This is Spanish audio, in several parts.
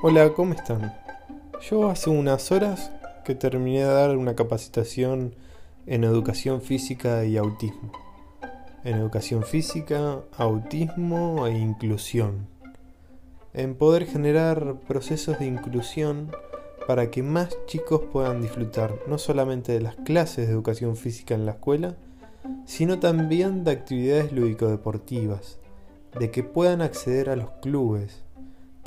Hola, ¿cómo están? Yo hace unas horas que terminé de dar una capacitación en educación física y autismo. En educación física, autismo e inclusión. En poder generar procesos de inclusión para que más chicos puedan disfrutar no solamente de las clases de educación física en la escuela, sino también de actividades lúdico-deportivas, de que puedan acceder a los clubes,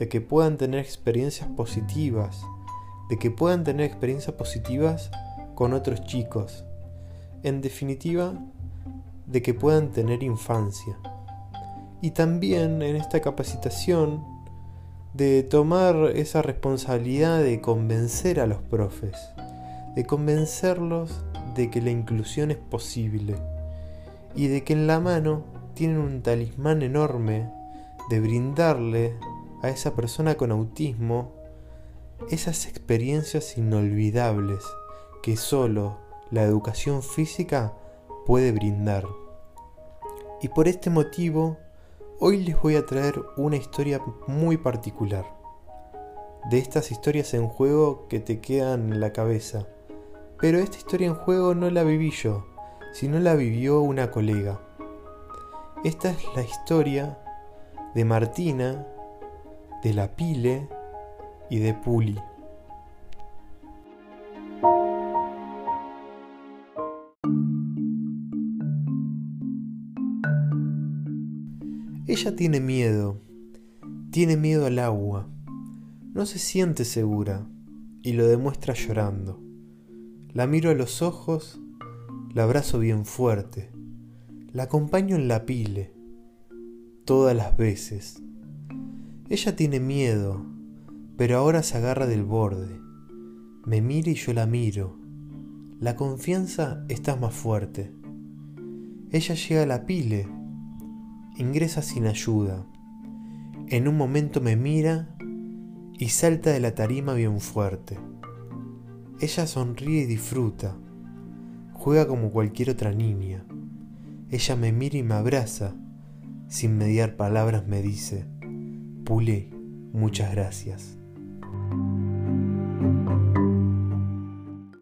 de que puedan tener experiencias positivas, de que puedan tener experiencias positivas con otros chicos. En definitiva, de que puedan tener infancia. Y también en esta capacitación de tomar esa responsabilidad de convencer a los profes, de convencerlos de que la inclusión es posible y de que en la mano tienen un talismán enorme de brindarle a esa persona con autismo esas experiencias inolvidables que solo la educación física puede brindar. Y por este motivo, hoy les voy a traer una historia muy particular. De estas historias en juego que te quedan en la cabeza. Pero esta historia en juego no la viví yo, sino la vivió una colega. Esta es la historia de Martina, de la Pile y de Puli. Ella tiene miedo, tiene miedo al agua, no se siente segura y lo demuestra llorando. La miro a los ojos, la abrazo bien fuerte, la acompaño en la pile, todas las veces ella tiene miedo, pero ahora se agarra del borde. Me mira y yo la miro. La confianza está más fuerte. Ella llega a la pile, ingresa sin ayuda. En un momento me mira y salta de la tarima bien fuerte. Ella sonríe y disfruta. Juega como cualquier otra niña. Ella me mira y me abraza. Sin mediar palabras me dice, Pule, muchas gracias.